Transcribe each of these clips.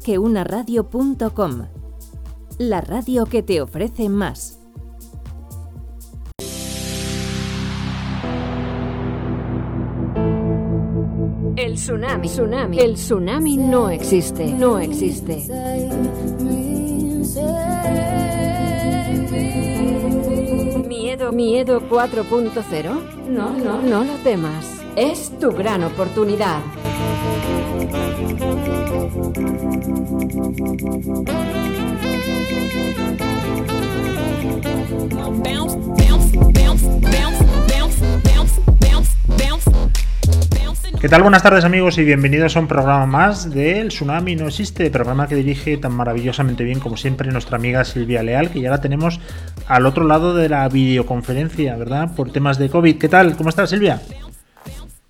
que una. La radio que te ofrece más. El tsunami, tsunami, el tsunami no existe, no existe. Miedo, miedo 4.0. No, no, no lo temas. Es tu gran oportunidad. ¿Qué tal? Buenas tardes amigos y bienvenidos a un programa más de El Tsunami No Existe, programa que dirige tan maravillosamente bien como siempre nuestra amiga Silvia Leal, que ya la tenemos al otro lado de la videoconferencia, ¿verdad? Por temas de COVID. ¿Qué tal? ¿Cómo estás Silvia?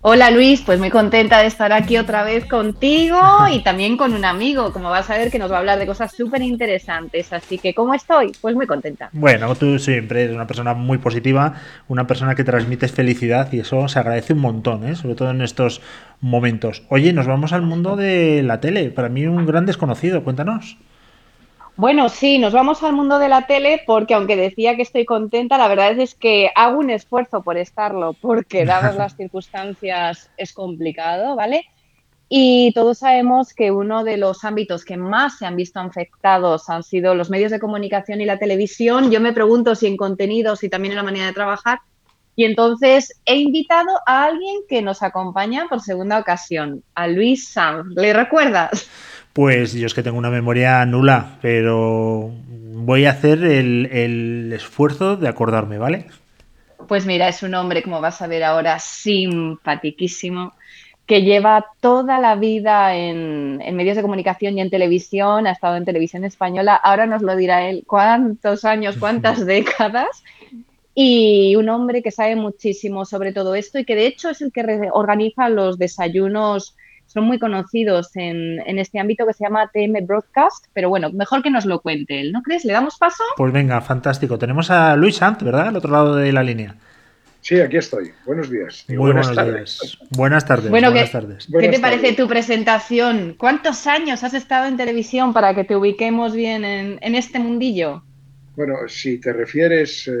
Hola Luis, pues muy contenta de estar aquí otra vez contigo y también con un amigo, como vas a ver que nos va a hablar de cosas súper interesantes. Así que, ¿cómo estoy? Pues muy contenta. Bueno, tú siempre eres una persona muy positiva, una persona que transmites felicidad y eso se agradece un montón, ¿eh? sobre todo en estos momentos. Oye, nos vamos al mundo de la tele, para mí un gran desconocido, cuéntanos. Bueno, sí, nos vamos al mundo de la tele porque aunque decía que estoy contenta, la verdad es que hago un esfuerzo por estarlo, porque dadas las circunstancias es complicado, ¿vale? Y todos sabemos que uno de los ámbitos que más se han visto afectados han sido los medios de comunicación y la televisión. Yo me pregunto si en contenidos y también en la manera de trabajar. Y entonces he invitado a alguien que nos acompaña por segunda ocasión, a Luis Sanz. ¿Le recuerdas? Pues yo es que tengo una memoria nula, pero voy a hacer el, esfuerzo de acordarme, ¿vale? Pues mira, es un hombre, como vas a ver ahora, simpatiquísimo, que lleva toda la vida en, en, medios de comunicación y en televisión, ha estado en televisión española, ahora nos lo dirá él, cuántos años, cuántas décadas, y un hombre que sabe muchísimo sobre todo esto y que de hecho es el que organiza los desayunos son muy conocidos en, este ámbito que se llama TM Broadcast, pero bueno, mejor que nos lo cuente él, ¿no crees? ¿Le damos paso? Pues venga, fantástico. Tenemos a Luis Sant, ¿verdad? Al otro lado de la línea. Sí, aquí estoy. Buenos días. Muy buenos tardes. Días. Buenas tardes. Bueno, buenas ¿qué, tardes. ¿qué te parece tu presentación? ¿Cuántos años has estado en televisión para que te ubiquemos bien en, este mundillo? Bueno, si te refieres eh,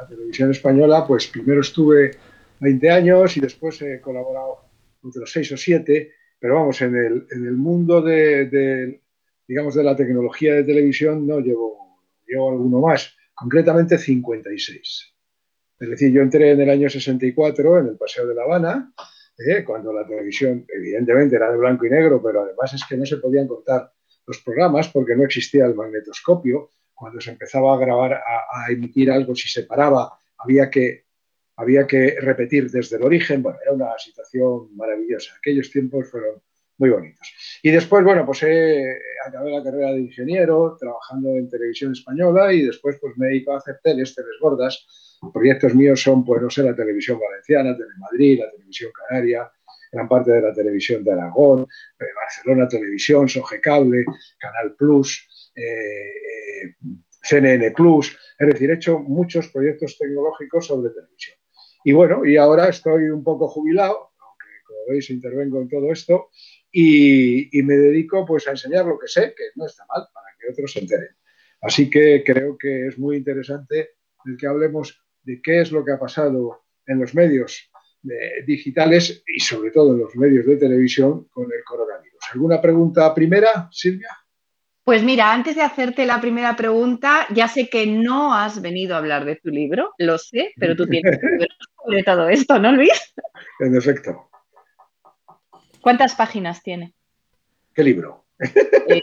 a televisión española, pues primero estuve 20 años y después he colaborado otros seis o siete, pero vamos, en el, en el mundo de, digamos, de la tecnología de televisión no llevo, llevo alguno más, concretamente 56. Es decir, yo entré en el año 64 en el Paseo de La Habana, eh, cuando la televisión evidentemente era de blanco y negro, pero además es que no se podían cortar los programas porque no existía el magnetoscopio. Cuando se empezaba a grabar, a, a emitir algo, si se paraba, había que había que repetir desde el origen. Bueno, era una situación maravillosa. Aquellos tiempos fueron muy bonitos. Y después, bueno, pues he, acabé la carrera de ingeniero trabajando en televisión española y después pues me he ido a hacer teles, teles gordas. Proyectos míos son, pues no sé, la televisión valenciana, Telemadrid, la televisión canaria, gran parte de la televisión de Aragón, eh, Barcelona Televisión, Soge Cable, Canal Plus, eh, eh, CNN Plus. Es decir, he hecho muchos proyectos tecnológicos sobre televisión. Y bueno, y ahora estoy un poco jubilado, aunque como veis intervengo en todo esto, y, me dedico pues a enseñar lo que sé, que no está mal, para que otros se enteren. Así que creo que es muy interesante el que hablemos de qué es lo que ha pasado en los medios eh, digitales y sobre todo en los medios de televisión con el coronavirus. ¿Alguna pregunta primera, Silvia? Pues mira, antes de hacerte la primera pregunta, ya sé que no has venido a hablar de tu libro, lo sé, pero tú tienes sobre todo esto, ¿no, Luis? En efecto. ¿Cuántas páginas tiene? ¿Qué libro? Eh,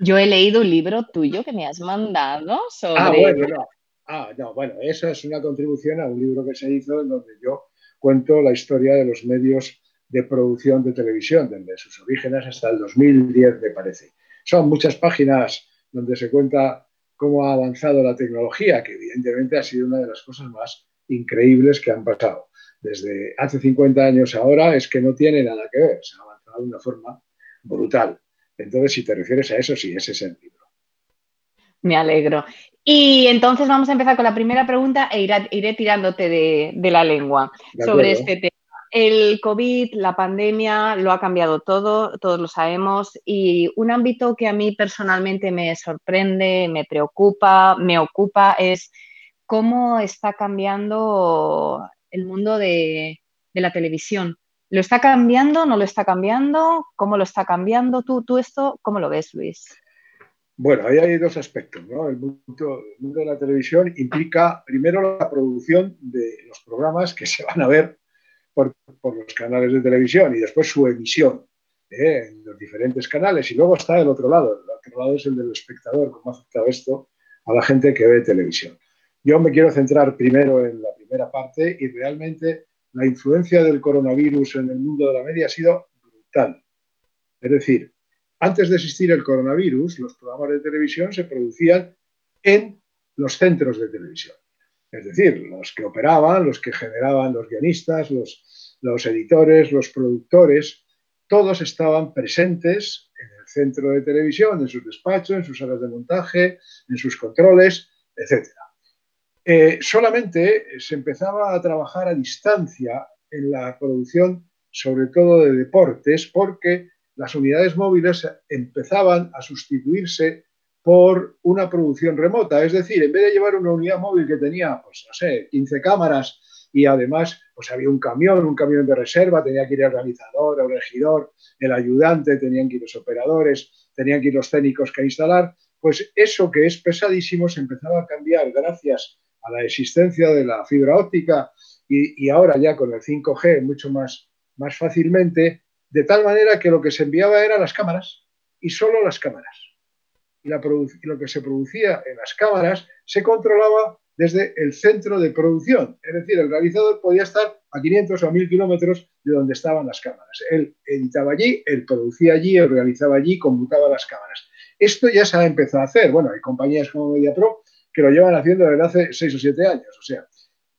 yo he leído un libro tuyo que me has mandado sobre... Ah, bueno, no. Ah, no, bueno, esa es una contribución a un libro que se hizo en donde yo cuento la historia de los medios de producción de televisión, desde sus orígenes hasta el 2010, me parece. Son muchas páginas donde se cuenta cómo ha avanzado la tecnología, que evidentemente ha sido una de las cosas más increíbles que han pasado. Desde hace 50 años ahora es que no tiene nada que ver, se ha avanzado de una forma brutal. Entonces, si te refieres a eso, sí, ese es el libro. Me alegro. Y entonces vamos a empezar con la primera pregunta e iré, tirándote de, la lengua sobre este tema. el COVID, la pandemia, lo ha cambiado todo, todos lo sabemos, y un ámbito que a mí personalmente me sorprende, me preocupa, me ocupa, es cómo está cambiando el mundo de, la televisión. ¿Lo está cambiando? ¿No lo está cambiando? ¿Cómo lo está cambiando? ¿Tú, tú esto, cómo lo ves, Luis? Bueno, ahí hay dos aspectos. ¿no? El, mundo, de la televisión implica primero la producción de los programas que se van a ver por, los canales de televisión y después su emisión ¿eh? en los diferentes canales. Y luego está el otro lado. El otro lado es el del espectador, cómo ha afectado esto a la gente que ve televisión. Yo me quiero centrar primero en la primera parte y realmente la influencia del coronavirus en el mundo de la media ha sido brutal. Es decir, antes de existir el coronavirus, los programas de televisión se producían en los centros de televisión. Es decir, los que operaban, los que generaban los guionistas, los, editores, los productores, todos estaban presentes en el centro de televisión, en sus despachos, en sus salas de montaje, en sus controles, etc. Eh, solamente se empezaba a trabajar a distancia en la producción, sobre todo de deportes, porque las unidades móviles empezaban a sustituirse por una producción remota. Es decir, en vez de llevar una unidad móvil que tenía, pues no sé, 15 cámaras y además pues había un camión, un camión de reserva, tenía que ir el organizador, el regidor, el ayudante, tenían que ir los operadores, tenían que ir los técnicos que instalar, pues eso que es pesadísimo se empezaba a cambiar gracias a la existencia de la fibra óptica y, ahora ya con el 5G mucho más, más fácilmente, de tal manera que lo que se enviaba eran las cámaras y solo las cámaras. Y, lo que se producía en las cámaras se controlaba desde el centro de producción. Es decir, el realizador podía estar a 500 o a 1000 kilómetros de donde estaban las cámaras. Él editaba allí, él producía allí, él realizaba allí, computaba las cámaras. Esto ya se ha empezado a hacer. Bueno, hay compañías como MediaPro que lo llevan haciendo desde hace 6 o 7 años. O sea,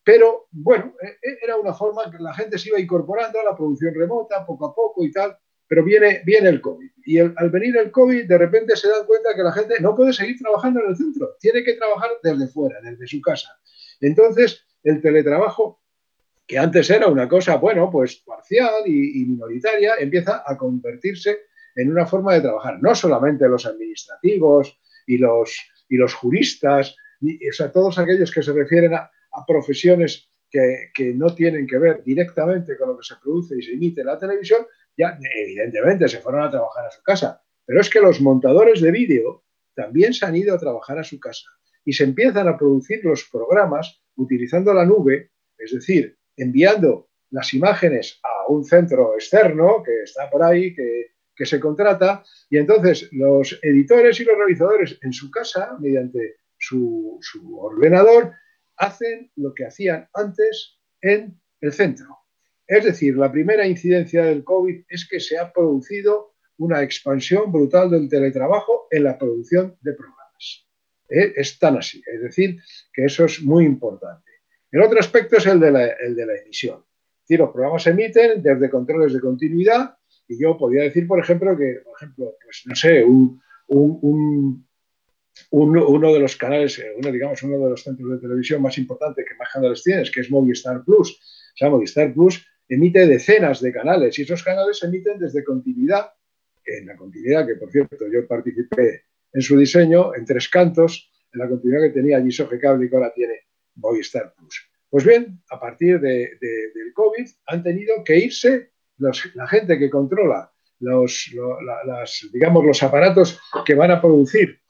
pero bueno, e, e, era una forma que la gente se iba incorporando a la producción remota poco a poco y tal, pero viene, viene el COVID. Y al venir el COVID, de repente se dan cuenta que la gente no puede seguir trabajando en el centro, tiene que trabajar desde fuera, desde su casa. Entonces, el teletrabajo, que antes era una cosa, bueno, pues parcial y, minoritaria, empieza a convertirse en una forma de trabajar. No solamente los administrativos y los, y los juristas, o sea, todos aquellos que se refieren a, profesiones que, no tienen que ver directamente con lo que se produce y se emite en la televisión, ya evidentemente se fueron a trabajar a su casa. Pero es que los montadores de vídeo también se han ido a trabajar a su casa y se empiezan a producir los programas utilizando la nube, es decir, enviando las imágenes a un centro externo que está por ahí, que, se contrata, y entonces los editores y los realizadores en su casa, mediante su, ordenador, hacen lo que hacían antes en el centro. Es decir, la primera incidencia del COVID es que se ha producido una expansión brutal del teletrabajo en la producción de programas. ¿Eh? Es tan así, es decir, que eso es muy importante. El otro aspecto es el de la, emisión. Es los programas se emiten desde controles de continuidad y yo podría decir, por ejemplo, que, por ejemplo, pues no sé, un, uno, de los canales, eh, uno, digamos, uno de los centros de televisión más importantes que más canales tienes, que es Movistar Plus. O sea, Movistar Plus emite decenas de canales y esos canales se emiten desde continuidad, en la continuidad que, por cierto, yo participé en su diseño, en tres cantos, en la continuidad que tenía allí Soge Cable y que ahora tiene Movistar Plus. Pues bien, a partir de, del COVID han tenido que irse la gente que controla los, digamos, los aparatos que van a producir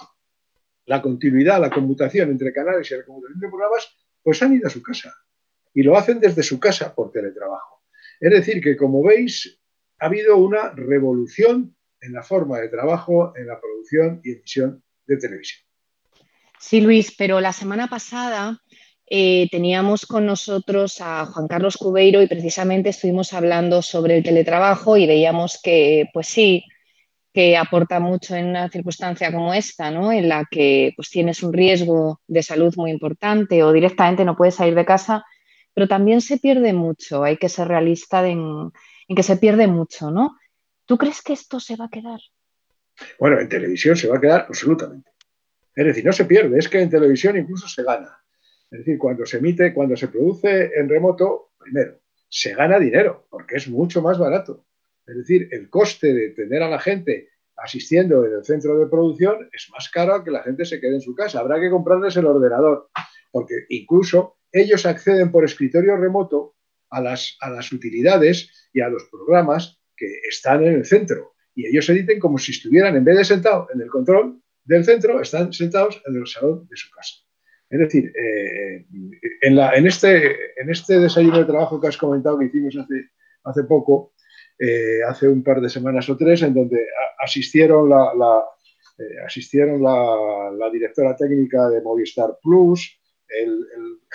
la continuidad, la conmutación entre canales y la conmutación de programas, pues han ido a su casa. Y lo hacen desde su casa por teletrabajo. Es decir, que como veis, ha habido una revolución en la forma de trabajo, en la producción y emisión de televisión. Sí, Luis, pero la semana pasada eh, teníamos con nosotros a Juan Carlos Cubeiro y precisamente estuvimos hablando sobre el teletrabajo y veíamos que, pues sí, que aporta mucho en una circunstancia como esta, ¿no? en la que pues, tienes un riesgo de salud muy importante o directamente no puedes salir de casa, pero también se pierde mucho, hay que ser realista en, que se pierde mucho, ¿no? ¿Tú crees que esto se va a quedar? Bueno, en televisión se va a quedar absolutamente. Es decir, no se pierde, es que en televisión incluso se gana. Es decir, cuando se emite, cuando se produce en remoto, primero, se gana dinero, porque es mucho más barato. Es decir, el coste de tener a la gente asistiendo en el centro de producción es más caro que la gente se quede en su casa. Habrá que comprarles el ordenador, porque incluso ellos acceden por escritorio remoto a las, a las utilidades y a los programas que están en el centro. Y ellos se dicen como si estuvieran, en vez de sentados en el control del centro, están sentados en el salón de su casa. Es decir, eh, en, la, en, este, en este desayuno de trabajo que has comentado que hicimos hace, hace poco, eh, hace un par de semanas o tres, en donde asistieron la, eh, la, directora técnica de Movistar Plus, el,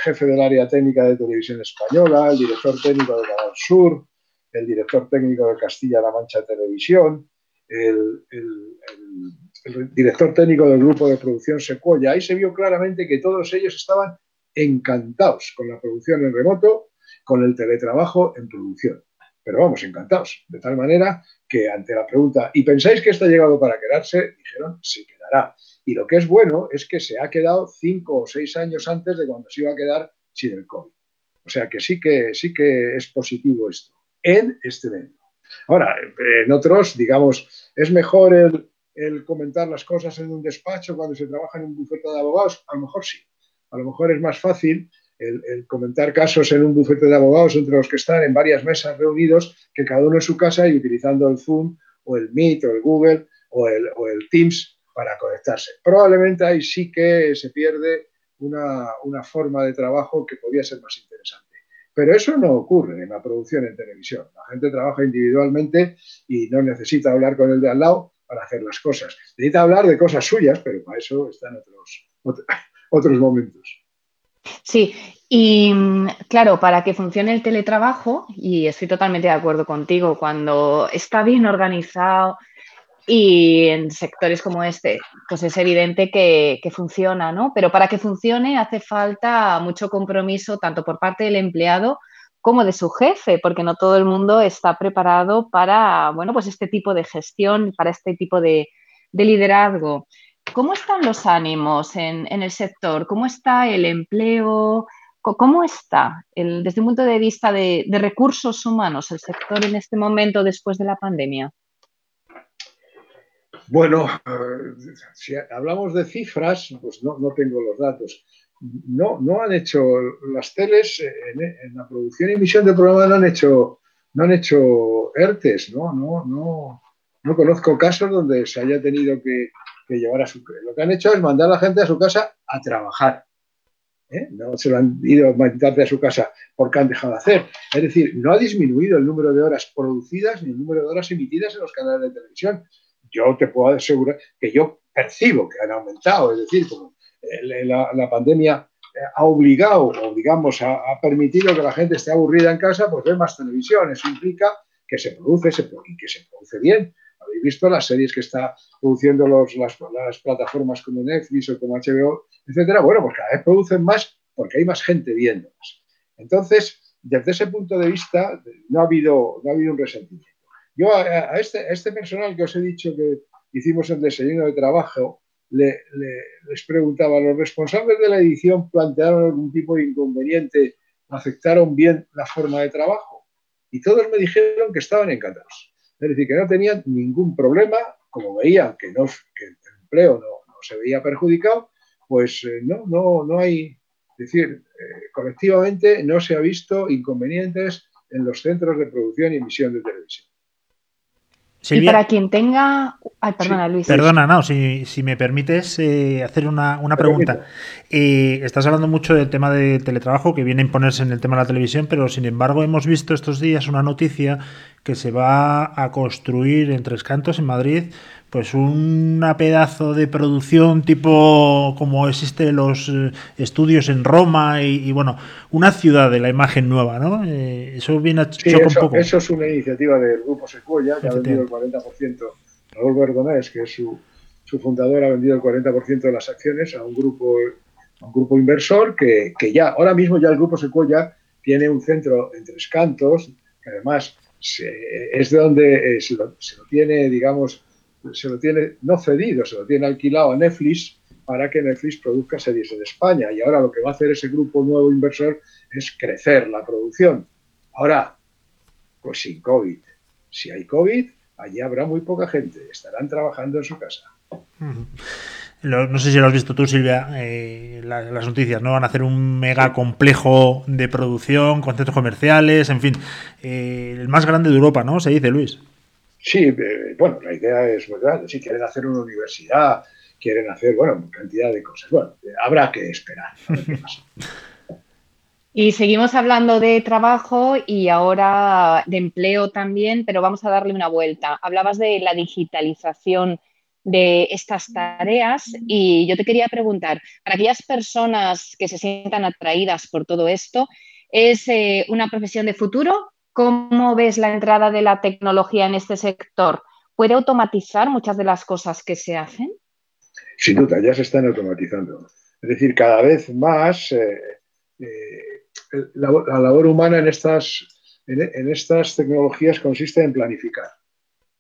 jefe del área técnica de Televisión Española, el director técnico de Canal Sur, el director técnico de Castilla-La Mancha Televisión, el, el, director técnico del grupo de producción Secuoya. Ahí se vio claramente que todos ellos estaban encantados con la producción en remoto, con el teletrabajo en producción pero vamos, encantados. De tal manera que ante la pregunta, ¿y pensáis que esto ha llegado para quedarse? Dijeron, se quedará. Y lo que es bueno es que se ha quedado cinco o seis años antes de cuando se iba a quedar sin el COVID. O sea que sí que, sí que es positivo esto en este medio. Ahora, en otros, digamos, ¿es mejor el, el comentar las cosas en un despacho cuando se trabaja en un bufete de abogados? A lo mejor sí. A lo mejor es más fácil el, comentar casos en un bufete de abogados entre los que están en varias mesas reunidos, que cada uno en su casa y utilizando el Zoom o el Meet o el Google o el, o el Teams para conectarse. Probablemente ahí sí que se pierde una, una, forma de trabajo que podría ser más interesante. Pero eso no ocurre en la producción en televisión. La gente trabaja individualmente y no necesita hablar con el de al lado para hacer las cosas. Necesita hablar de cosas suyas, pero para eso están otros, otros momentos. Sí, y mm, claro, para que funcione el teletrabajo, y estoy totalmente de acuerdo contigo, cuando está bien organizado y en sectores como este, pues es evidente que, funciona, ¿no? Pero para que funcione hace falta mucho compromiso tanto por parte del empleado como de su jefe, porque no todo el mundo está preparado para, bueno, pues este tipo de gestión, para este tipo de liderazgo. ¿Cómo están los ánimos en, el sector? ¿Cómo está el empleo? ¿Cómo está desde un punto de vista de, recursos humanos el sector en este momento después de la pandemia? Bueno, eh, si hablamos de cifras, pues no, tengo los datos. No, no han hecho las teles en, la producción y emisión de programas no han hecho no han hecho ERTES, ¿no? No, no, no conozco casos donde se haya tenido que, que llevar a su Lo que han hecho es mandar a la gente a su casa a trabajar. ¿eh? No se lo han ido a mandar a su casa porque han dejado de hacer. Es decir, no ha disminuido el número de horas producidas ni el número de horas emitidas en los canales de televisión. Yo te puedo asegurar que yo percibo que han aumentado. Es decir, como eh, la, pandemia eh, ha obligado o, digamos, ha, permitido que la gente esté aburrida en casa, pues ve más televisión. Eso implica que se produce y que se produce bien habéis visto las series que está produciendo los, las, plataformas como Netflix o como HBO, etcétera. Bueno, pues cada vez producen más porque hay más gente viéndolas. Entonces, desde ese punto de vista, no ha habido, no ha habido un resentimiento. Yo a, este, este, personal que os he dicho que hicimos el desayuno de trabajo, le, les preguntaba, ¿los responsables de la edición plantearon algún tipo de inconveniente? ¿Aceptaron bien la forma de trabajo? Y todos me dijeron que estaban encantados. Es decir, que no tenían ningún problema, como veían que, no, el empleo no, se veía perjudicado, pues eh, no, no, no hay, es decir, eh, colectivamente no se ha visto inconvenientes en los centros de producción y emisión de televisión. Y para quien tenga. Ay, perdona, Luis. Perdona, no, si, me permites eh, hacer una, pregunta. estás hablando mucho del tema de teletrabajo que viene a imponerse en el tema de la televisión, pero sin embargo hemos visto estos días una noticia que se va a construir en Tres Cantos, en Madrid, pues una pedazo de producción tipo como existe los eh, estudios en Roma y, bueno, una ciudad de la imagen nueva, ¿no? Eh, eso viene a sí, eso, un poco. Eso es una iniciativa del Grupo Secuoya, que ha vendido el 40%, Raúl Verdonés, que es su, su fundador, ha vendido el 40% de las acciones a un grupo, un grupo inversor que, que ya, ahora mismo ya el Grupo Secuoya tiene un centro en Tres Cantos, que además es de donde eh, se, lo, tiene, digamos, se lo tiene no cedido, se lo tiene alquilado a Netflix para que Netflix produzca series en España. Y ahora lo que va a hacer ese grupo nuevo inversor es crecer la producción. Ahora, pues sin COVID. Si hay COVID, allí habrá muy poca gente. Estarán trabajando en su casa. No sé si lo has visto tú, Silvia, eh, las, noticias, ¿no? Van a hacer un mega complejo de producción, con centros comerciales, en fin, eh, el más grande de Europa, ¿no? Se dice, Luis. Sí, eh, bueno, la idea es muy grande. Si quieren hacer una universidad, quieren hacer, bueno, cantidad de cosas. Bueno, habrá que esperar. Y seguimos hablando de trabajo y ahora de empleo también, pero vamos a darle una vuelta. Hablabas de la digitalización de estas tareas y yo te quería preguntar, para aquellas personas que se sientan atraídas por todo esto, ¿es eh, una profesión de futuro? ¿Cómo ves la entrada de la tecnología en este sector? ¿Puede automatizar muchas de las cosas que se hacen? Sin duda, ya se están automatizando. Es decir, cada vez más eh, eh, la, labor humana en estas, en estas tecnologías consiste en planificar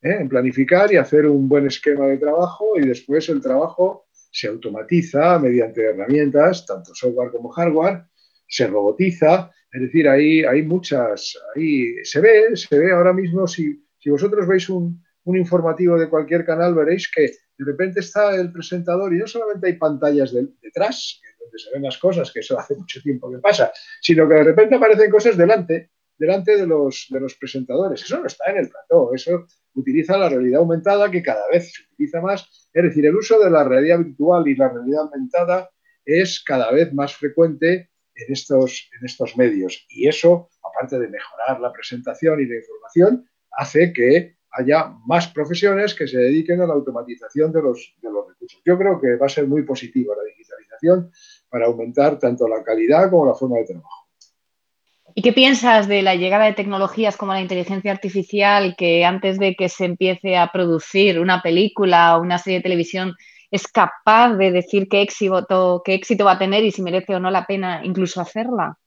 ¿eh? en planificar y hacer un buen esquema de trabajo y después el trabajo se automatiza mediante herramientas, tanto software como hardware, se robotiza, es decir, ahí hay muchas, ahí se ve, se ve ahora mismo, si, si vosotros veis un, un, informativo de cualquier canal, veréis que de repente está el presentador y no solamente hay pantallas detrás, donde se ven las cosas, que eso hace mucho tiempo que pasa, sino que de repente aparecen cosas delante, delante de los, de los presentadores. Eso no está en el plató, eso utiliza la realidad aumentada que cada vez se utiliza más. Es decir, el uso de la realidad virtual y la realidad aumentada es cada vez más frecuente en estos, en estos medios. Y eso, aparte de mejorar la presentación y la información, hace que haya más profesiones que se dediquen a la automatización de los, de los recursos. Yo creo que va a ser muy positiva la digitalización para aumentar tanto la calidad como la forma de trabajo. ¿Y qué piensas de la llegada de tecnologías como la inteligencia artificial que antes de que se empiece a producir una película o una serie de televisión es capaz de decir qué éxito, qué éxito va a tener y si merece o no la pena incluso hacerla?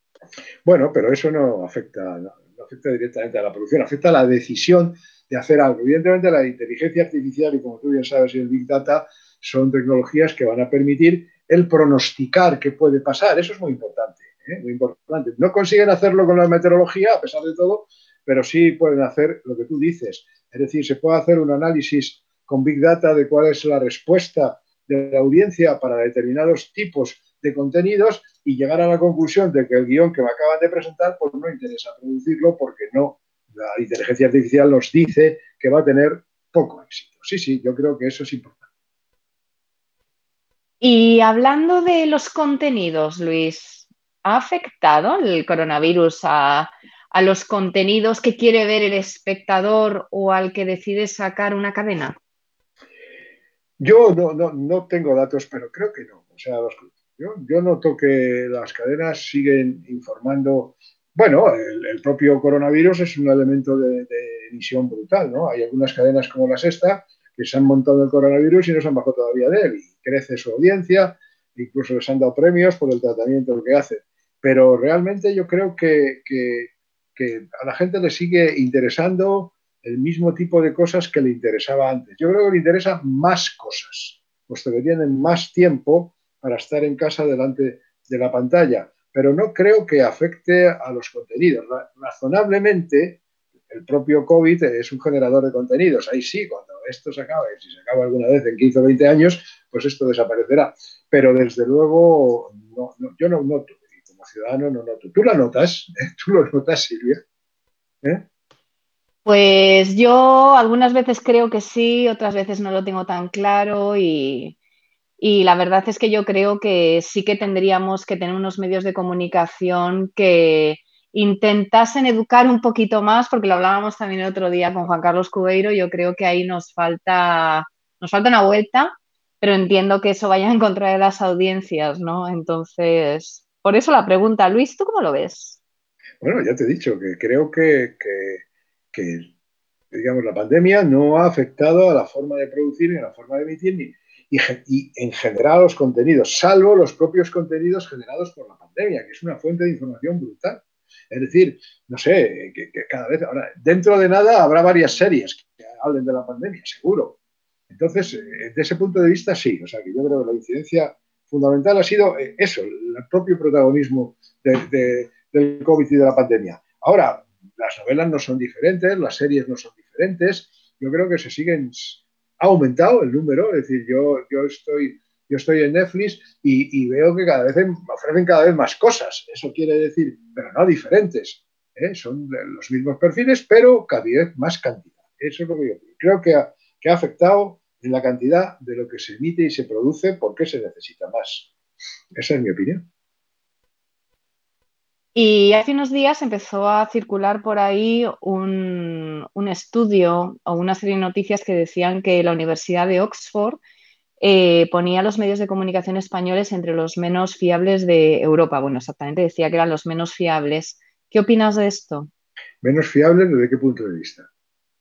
Bueno, pero eso no afecta, no, afecta directamente a la producción, afecta a la decisión de hacer algo. Evidentemente la inteligencia artificial y como tú bien sabes y el Big Data son tecnologías que van a permitir el pronosticar qué puede pasar. Eso es muy importante. ¿eh? muy importante. No consiguen hacerlo con la meteorología, a pesar de todo, pero sí pueden hacer lo que tú dices. Es decir, se puede hacer un análisis con Big Data de cuál es la respuesta de la audiencia para determinados tipos de contenidos y llegar a la conclusión de que el guion que me acaban de presentar pues no interesa producirlo porque no, la inteligencia artificial nos dice que va a tener poco éxito. Sí, sí, yo creo que eso es importante. Y hablando de los contenidos, Luis, ¿Ha afectado el coronavirus a, los contenidos que quiere ver el espectador o al que decide sacar una cadena? Yo no, tengo datos, pero creo que no. O sea, yo, noto que las cadenas siguen informando. Bueno, el, propio coronavirus es un elemento de, emisión brutal, ¿no? Hay algunas cadenas como la sexta que se han montado el coronavirus y no se han bajado todavía de él. Y crece su audiencia, incluso les han dado premios por el tratamiento que hacen pero realmente yo creo que, a la gente le sigue interesando el mismo tipo de cosas que le interesaba antes. Yo creo que le interesan más cosas, puesto que tienen más tiempo para estar en casa delante de la pantalla, pero no creo que afecte a los contenidos. Razonablemente, el propio COVID es un generador de contenidos. Ahí sí, cuando esto se acabe, si se acaba alguna vez en 15 o 20 años, pues esto desaparecerá. Pero desde luego, yo no noto ciudadano no noto. ¿Tú lo notas? ¿Tú lo notas, Silvia? ¿Eh? Pues yo algunas veces creo que sí, otras veces no lo tengo tan claro y, la verdad es que yo creo que sí que tendríamos que tener unos medios de comunicación que intentasen educar un poquito más, porque lo hablábamos también el otro día con Juan Carlos Cubeiro, yo creo que ahí nos falta, nos falta una vuelta, pero entiendo que eso vaya en contra de las audiencias, ¿no? Entonces, por eso la pregunta, Luis, ¿tú cómo lo ves? Bueno, ya te he dicho que creo que, digamos, la pandemia no ha afectado a la forma de producir ni a la forma de emitir ni, y, en general los contenidos, salvo los propios contenidos generados por la pandemia, que es una fuente de información brutal. Es decir, no sé, que, cada vez, ahora, dentro de nada habrá varias series que hablen de la pandemia, seguro. Entonces, eh, desde ese punto de vista, sí. O sea, que yo creo que la incidencia fundamental ha sido eh, eso, el propio protagonismo del COVID y de la pandemia. Ahora, las novelas no son diferentes, las series no son diferentes. Yo creo que se siguen, ha aumentado el número, es decir, yo, yo estoy yo estoy en Netflix y, veo que cada vez ofrecen cada vez más cosas. Eso quiere decir, pero no diferentes. ¿eh? Son los mismos perfiles, pero cada vez más cantidad. Eso es lo que yo creo que ha, que ha afectado en la cantidad de lo que se emite y se produce porque se necesita más. Esa es mi opinión. Y hace unos días empezó a circular por ahí un, un, estudio o una serie de noticias que decían que la Universidad de Oxford eh, ponía los medios de comunicación españoles entre los menos fiables de Europa. Bueno, exactamente decía que eran los menos fiables. ¿Qué opinas de esto? ¿Menos fiables desde qué punto de vista?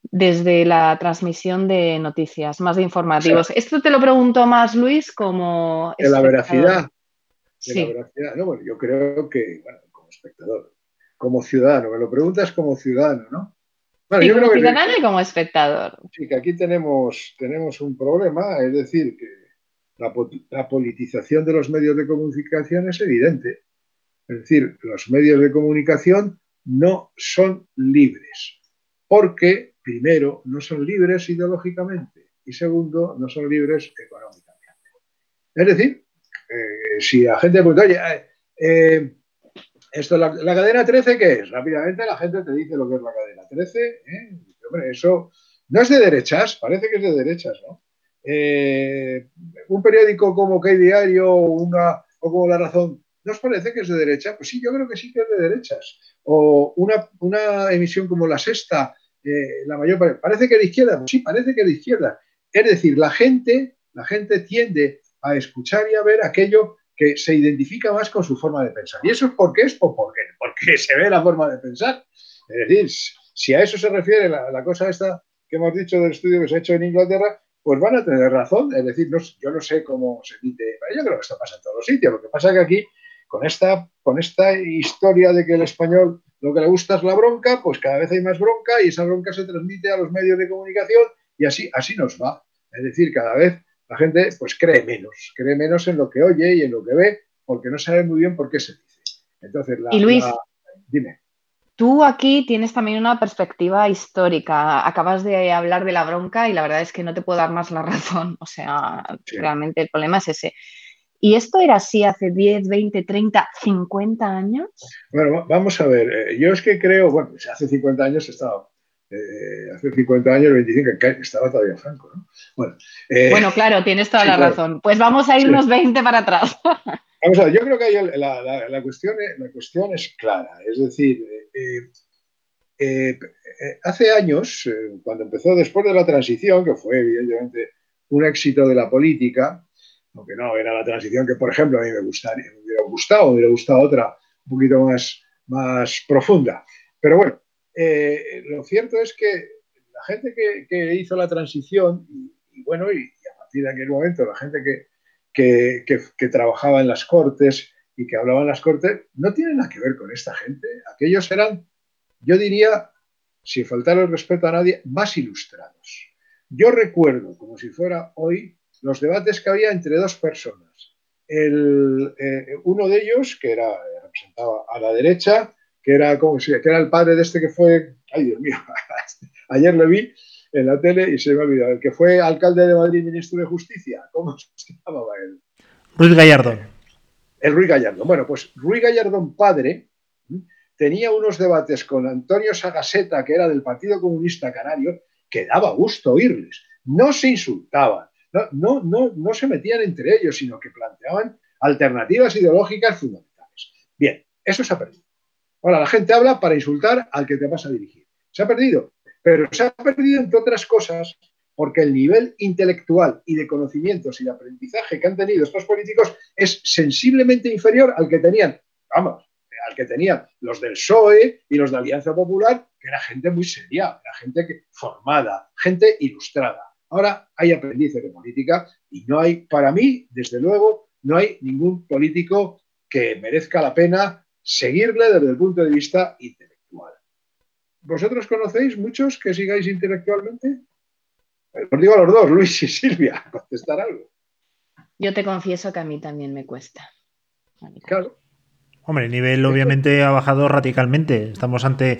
Desde la transmisión de noticias, más de informativos. esto te lo pregunto más, Luis, como... De la veracidad. sí. la veracidad. No, bueno, yo creo que, bueno, espectador, como ciudadano, me lo preguntas como ciudadano, ¿no? como ciudadano y como espectador. Sí, que aquí tenemos, tenemos un problema, es decir, que la, politización de los medios de comunicación es evidente. Es decir, los medios de comunicación no son libres, porque, primero, no son libres ideológicamente y, segundo, no son libres económicamente. Es decir, eh, si la gente pregunta, oye, eh, eh esto, la, cadena 13, ¿qué es? Rápidamente la gente te dice lo que es la cadena 13. ¿eh? Hombre, eso no es de derechas, parece que es de derechas, ¿no? Eh, un periódico como Que Diario una, o como La Razón, ¿no os parece que es de derecha? Pues sí, yo creo que sí que es de derechas. O una, una emisión como La Sexta, eh, la mayor parece que de izquierda, pues sí, parece que de izquierda. Es decir, la gente, la gente tiende a escuchar y a ver aquello que se identifica más con su forma de pensar. ¿Y eso es por qué es? Pues porque, porque se ve la forma de pensar. Es decir, si a eso se refiere la, cosa esta que hemos dicho del estudio que se ha hecho en Inglaterra, pues van a tener razón. Es decir, yo no sé cómo se emite, yo creo que esto pasa en todos los sitios. Lo que pasa que aquí, con esta, con esta historia de que el español lo que le gusta es la bronca, pues cada vez hay más bronca y esa bronca se transmite a los medios de comunicación y así, así nos va. Es decir, cada vez la gente pues cree menos, cree menos en lo que oye y en lo que ve, porque no sabe muy bien por qué se dice. Entonces, la, y Luis, dime. Tú aquí tienes también una perspectiva histórica. Acabas de hablar de la bronca y la verdad es que no te puedo dar más la razón. O sea, realmente el problema es ese. ¿Y esto era así hace 10, 20, 30, 50 años? Bueno, vamos a ver. Eh, yo es que creo, bueno, hace 50 años estaba eh, hace 50 años, 25, estaba todavía Franco, ¿no? Bueno, eh, bueno claro, tienes toda la razón. Pues vamos a irnos 20 para atrás. Vamos a ver, yo creo que la, cuestión, la cuestión es clara. Es decir, eh, hace años, cuando empezó después de la transición, que fue evidentemente un éxito de la política, aunque no era la transición que, por ejemplo, a mí me, gustaría, me hubiera gustado, me hubiera gustado otra un poquito más, más profunda. Pero bueno, eh, lo cierto es que la gente que, hizo la transición, y, bueno, y, a partir de aquel momento la gente que, que, trabajaba en las cortes y que hablaba en las cortes, no tiene nada que ver con esta gente. Aquellos eran, yo diría, sin faltar el respeto a nadie, más ilustrados. Yo recuerdo, como si fuera hoy, los debates que había entre dos personas. El, eh, uno de ellos, que era, representaba a la derecha, que era, como, que era el padre de este que fue, ay Dios mío, ayer lo vi en la tele y se me ha olvidado, el que fue alcalde de Madrid, ministro de Justicia, ¿cómo se llamaba él? Ruiz Gallardo. El Ruiz Gallardo. Bueno, pues Ruiz Gallardo, padre, tenía unos debates con Antonio Sagaseta, que era del Partido Comunista Canario, que daba gusto oírles. No se insultaban, no, no, no, no se metían entre ellos, sino que planteaban alternativas ideológicas fundamentales. Bien, eso se ha perdido. Ahora, la gente habla para insultar al que te vas a dirigir. Se ha perdido, pero se ha perdido entre otras cosas porque el nivel intelectual y de conocimientos y de aprendizaje que han tenido estos políticos es sensiblemente inferior al que tenían, vamos, al que tenían los del PSOE y los de Alianza Popular, que era gente muy seria, era gente formada, gente ilustrada. Ahora hay aprendices de política y no hay, para mí, desde luego, no hay ningún político que merezca la pena seguirle desde el punto de vista intelectual. ¿Vosotros conocéis muchos que sigáis intelectualmente? Os digo a los dos, Luis y Silvia, contestar algo. Yo te confieso que a mí también me cuesta. Claro. Hombre, el nivel obviamente ha bajado radicalmente. Estamos ante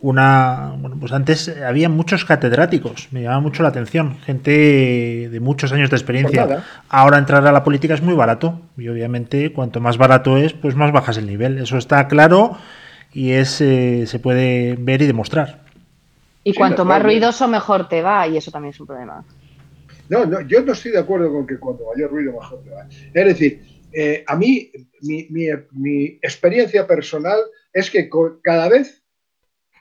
una. Bueno, pues antes había muchos catedráticos, me llamaba mucho la atención, gente de muchos años de experiencia. Ahora entrar a la política es muy barato y obviamente cuanto más barato es, pues más bajas el nivel. Eso está claro y es eh, se puede ver y demostrar. Y cuanto más ruidoso, mejor te va, y eso también es un problema. No, no, yo no estoy de acuerdo con que cuanto mayor ruido, mejor te va. Es decir, eh, a mí, mi, mi, experiencia personal es que cada vez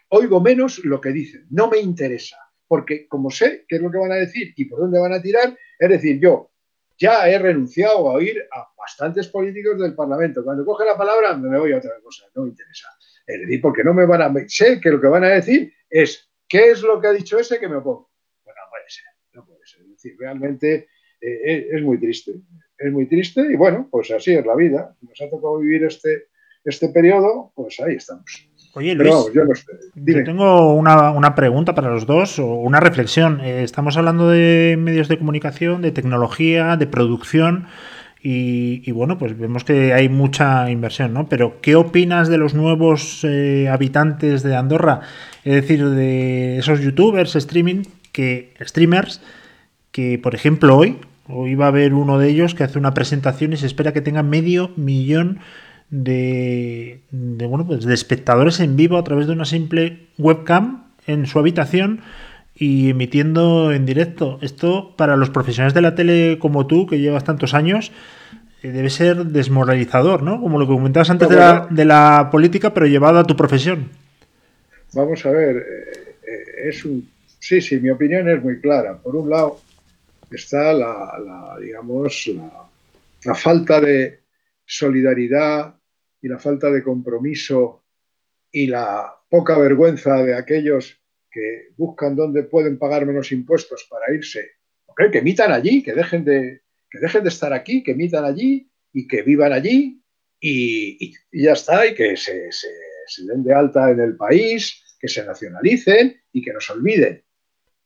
oigo menos lo que dicen. No me interesa, porque como sé qué es lo que van a decir y por dónde van a tirar, es decir, yo ya he renunciado a oír a bastantes políticos del Parlamento. Cuando coge la palabra me voy a otra cosa, no me interesa. Es decir, porque no me van a... Sé que lo que van a decir es, ¿qué es lo que ha dicho ese que me opongo? Bueno, no puede ser, no puede ser. Es decir, realmente eh, es muy triste. Es muy triste y bueno, pues así es la vida. Nos ha tocado vivir este, este periodo, pues ahí estamos. Oye, Luis, yo, tengo una, pregunta para los dos o una reflexión. Eh, estamos hablando de medios de comunicación, de tecnología, de producción. Y, bueno, pues vemos que hay mucha inversión, ¿no? Pero ¿qué opinas de los nuevos eh, habitantes de Andorra? Es decir, de esos youtubers, streaming, que, streamers, que por ejemplo hoy, hoy va a haber uno de ellos que hace una presentación y se espera que tenga medio millón de, de, bueno, pues de espectadores en vivo a través de una simple webcam en su habitación y emitiendo en directo. Esto para los profesionales de la tele como tú, que llevas tantos años, eh, debe ser desmoralizador, ¿no? Como lo que comentabas antes de la, de la política, pero llevado a tu profesión. Vamos a ver, eh, eh, es un... Sí, sí, mi opinión es muy clara. Por un lado está la, digamos, la, falta de solidaridad y la falta de compromiso y la poca vergüenza de aquellos que buscan dónde pueden pagar menos impuestos para irse. que emitan allí, que dejen de, que dejen de estar aquí, que emitan allí y que vivan allí y, ya está, y que se, den de alta en el país, que se nacionalicen y que nos olviden.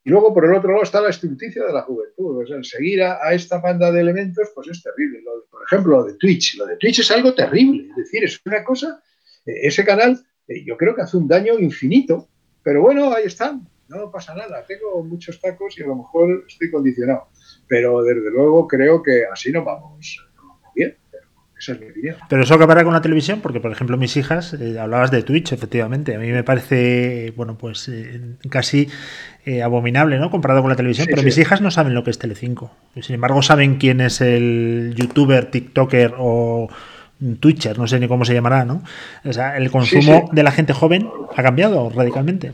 Y luego, por el otro lado, está la estulticia de la juventud. O sea, seguir a, esta banda de elementos, pues es terrible. por ejemplo, lo de Twitch. Lo de Twitch es algo terrible. Es decir, es una cosa, eh, ese canal, eh, yo creo que hace un daño infinito. Pero bueno, ahí están. No pasa nada. Tengo muchos tacos y a lo mejor estoy condicionado pero desde luego creo que así no vamos, bien. Esa es mi opinión. Pero eso acabará con la televisión, porque por ejemplo mis hijas, eh, hablabas de Twitch, efectivamente, a mí me parece, bueno, pues eh, casi eh, abominable, ¿no? Comparado con la televisión, pero mis hijas no saben lo que es Telecinco. Sin embargo, saben quién es el youtuber, tiktoker o Twitcher, no sé ni cómo se llamará, ¿no? O sea, el consumo de la gente joven ha cambiado radicalmente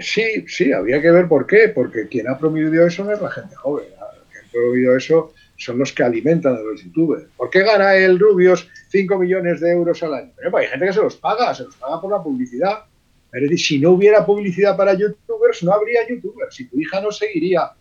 sí, sí, había que ver por qué, porque quien ha promovido eso no es la gente joven, quien ha promovido eso son los que alimentan a los youtubers. ¿Por qué gana el Rubios 5 millones de euros al año? Pues hay gente que se los paga, se los paga por la publicidad. Es decir, si no hubiera publicidad para youtubers, no habría youtubers. Si tu hija no seguiría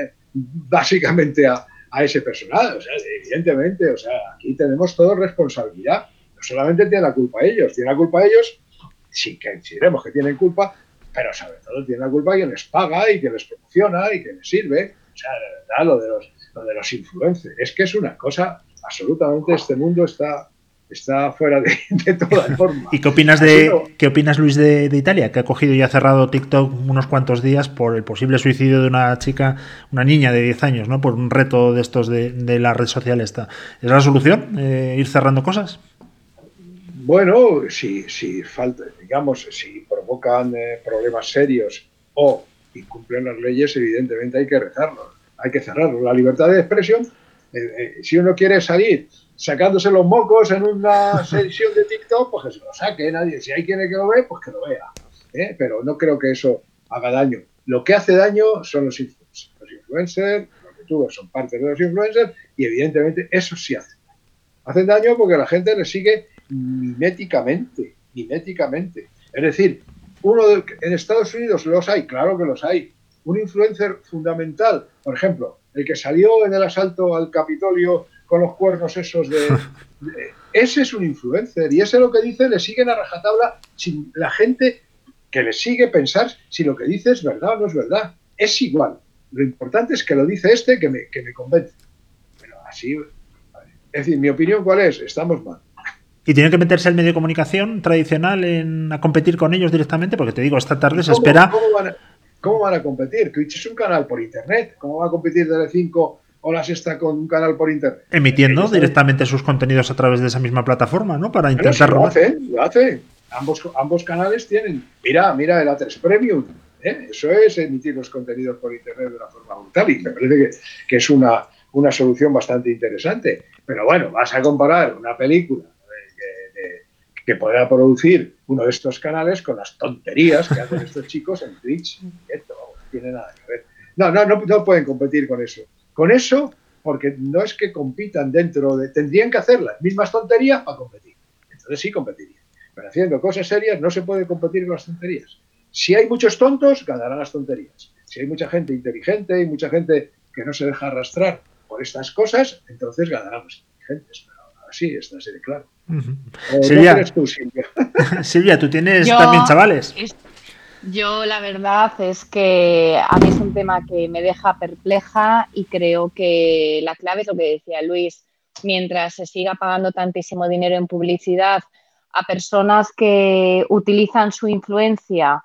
eh, básicamente a, ese personal. Evidentemente, o sea, aquí tenemos toda responsabilidad. No solamente tienen la culpa ellos, tienen la culpa ellos, sí que diremos que tienen culpa, pero sobre todo tiene la culpa quien les paga y que les promociona y que les sirve. O sea, de verdad, lo de los, lo de los influencers. Es que es una cosa, absolutamente, este mundo está, está fuera de, toda forma. ¿Y qué opinas de qué opinas Luis de, Italia, que ha cogido y ha cerrado TikTok unos cuantos días por el posible suicidio de una chica, una niña de 10 años, ¿no? Por un reto de estos de, de la red social esta. ¿Es la solución? Eh, ¿Ir cerrando cosas? Bueno, si, si falta, digamos, si provocan eh, problemas serios o incumplen las leyes, evidentemente hay que rezarlo, hay que cerrarlo. La libertad de expresión, eh, eh, si uno quiere salir sacándose los mocos en una sesión de TikTok, pues que se lo saque, nadie. Si hay quien que lo ve, pues que lo vea. Pero no creo que eso haga daño. Lo que hace daño son los influencers. Los influencers, los youtubers son parte de los influencers y evidentemente eso sí hace daño. Hacen daño porque la gente le sigue miméticamente, miméticamente. Es decir, uno en Estados Unidos los hay, claro que los hay. Un influencer fundamental, por ejemplo, el que salió en el asalto al Capitolio con los cuernos esos de, ese es un influencer y ese lo que dice le siguen a rajatabla sin la gente que le sigue pensar si lo que dice es verdad o no es verdad. Es igual. Lo importante es que lo dice este que me, que me convence. Pero así, es decir, mi opinión cuál es, estamos mal. ¿Y tiene que meterse el medio de comunicación tradicional en, a competir con ellos directamente? Porque te digo, esta tarde se espera... ¿cómo van, a, competir? Twitch es un canal por Internet. ¿Cómo va a competir Tele5 o la Sexta con un canal por Internet? Emitiendo directamente sus contenidos a través de esa misma plataforma, ¿no? Para intentar Lo hacen, lo hacen. Ambos, ambos canales tienen... Mira, mira el A3 Premium. ¿eh? Eso es emitir los contenidos por Internet de una forma brutal y me parece que, que es una, una solución bastante interesante. Pero bueno, vas a comparar una película que pueda producir uno de estos canales con las tonterías que hacen estos chicos en Twitch. Esto no tiene nada que ver. No, no, no, pueden competir con eso. Con eso, porque no es que compitan dentro de... Tendrían que hacer las mismas tonterías para competir. Entonces sí competirían. Pero haciendo cosas serias no se puede competir con las tonterías. Si hay muchos tontos, ganarán las tonterías. Si hay mucha gente inteligente y mucha gente que no se deja arrastrar por estas cosas, entonces ganarán los inteligentes. Pero así está así de claro. Eh, Silvia, tú, Silvia? tú tienes también chavales. yo la verdad es que a mí es un tema que me deja perpleja y creo que la clave es lo que decía Luis, mientras se siga pagando tantísimo dinero en publicidad a personas que utilizan su influencia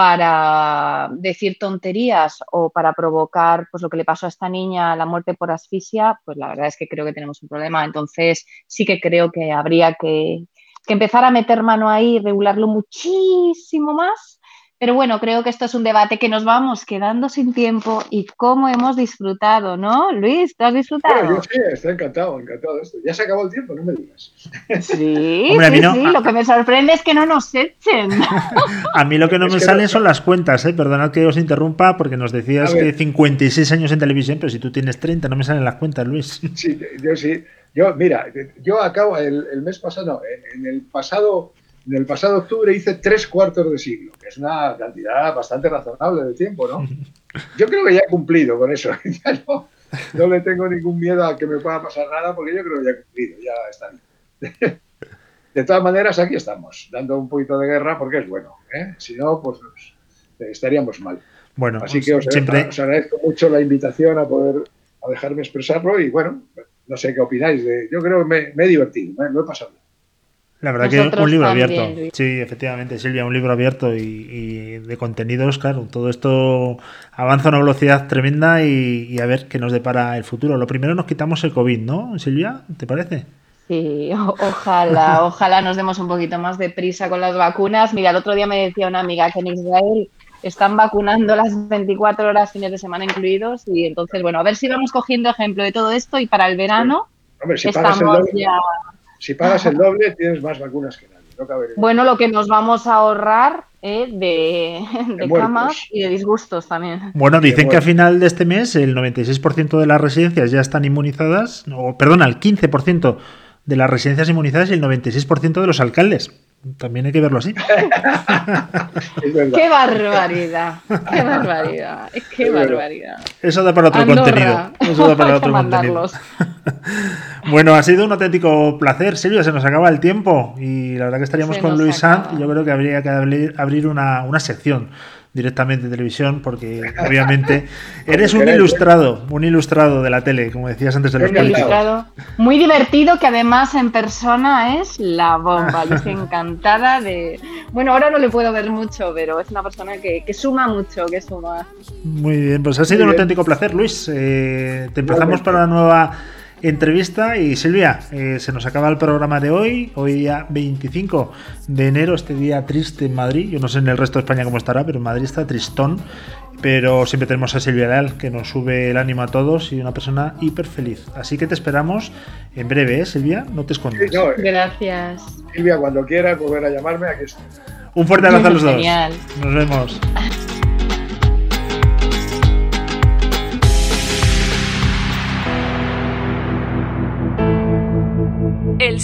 para decir tonterías o para provocar pues lo que le pasó a esta niña, la muerte por asfixia, pues la verdad es que creo que tenemos un problema. Entonces sí que creo que habría que, que empezar a meter mano ahí regularlo muchísimo más pero bueno, creo que esto es un debate que nos vamos quedando sin tiempo y cómo hemos disfrutado, ¿no? Luis, ¿tú has disfrutado? yo sí, estoy encantado, encantado de esto. Ya se acabó el tiempo, no me digas. Sí, sí, sí, lo que me sorprende es que no nos echen. a mí lo que no me sale son las cuentas, ¿eh? Perdonad que os interrumpa porque nos decías que 56 años en televisión, pero si tú tienes 30 no me salen las cuentas, Luis. Sí, yo sí. Yo, mira, yo acabo el, el mes pasado, no, en el pasado en el pasado octubre hice tres cuartos de siglo, que es una cantidad bastante razonable de tiempo, ¿no? Yo creo que ya he cumplido con eso. Ya no, no le tengo ningún miedo a que me pueda pasar nada porque yo creo que ya he cumplido, ya está bien. De todas maneras, aquí estamos, dando un poquito de guerra porque es bueno. ¿eh? Si no, pues estaríamos mal. Bueno, Así que os, siempre... os, agradezco mucho la invitación a poder a dejarme expresarlo y bueno, no sé qué opináis. De, yo creo que me, me he divertido, me, he pasado la verdad que un libro abierto. Sí, efectivamente, Silvia, un libro abierto y, de contenidos, claro. Todo esto avanza a una velocidad tremenda y, a ver qué nos depara el futuro. Lo primero nos quitamos el COVID, ¿no, Silvia? ¿Te parece? Sí, ojalá, ojalá nos demos un poquito más de prisa con las vacunas. Mira, el otro día me decía una amiga que en Israel están vacunando las 24 horas, fines de semana incluidos, y entonces, bueno, a ver si vamos cogiendo ejemplo de todo esto y para el verano estamos ya si pagas el doble, tienes más vacunas que nadie. bueno, lo que nos vamos a ahorrar ¿eh? de, de, camas y de disgustos también. Bueno, dicen que a final de este mes el 96% de las residencias ya están inmunizadas, o perdona, el 15% de las residencias inmunizadas y el 96% de los alcaldes. También hay que verlo así. ¡Qué barbaridad! ¡Qué barbaridad! ¡Qué barbaridad! Eso da para otro contenido. Eso da para otro contenido. bueno, ha sido un auténtico placer, Silvia. Se nos acaba el tiempo y la verdad que estaríamos con Luis Sanz. Yo creo que habría que abrir una, una sección directamente de televisión, porque obviamente eres un ilustrado, un ilustrado de la tele, como decías antes de los ilustrado, Muy divertido, que además en persona es la bomba. Yo estoy encantada de. Bueno, ahora no le puedo ver mucho, pero es una persona que, suma mucho, que suma. Muy bien, pues ha sido un auténtico placer, Luis. Eh, te empezamos para la nueva entrevista. Y Silvia, eh, se nos acaba el programa de hoy, hoy ya 25 de enero, este día triste en Madrid. Yo no sé en el resto de España cómo estará, pero en Madrid está tristón. Pero siempre tenemos a Silvia Leal, que nos sube el ánimo a todos y una persona hiper feliz. Así que te esperamos en breve, ¿eh, Silvia? No te escondes. Eh, Gracias. Silvia, cuando quieras volver a llamarme, aquí estoy. Un fuerte abrazo a los dos. Nos vemos.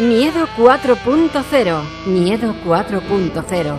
Miedo cuatro punto cero, miedo cuatro punto cero.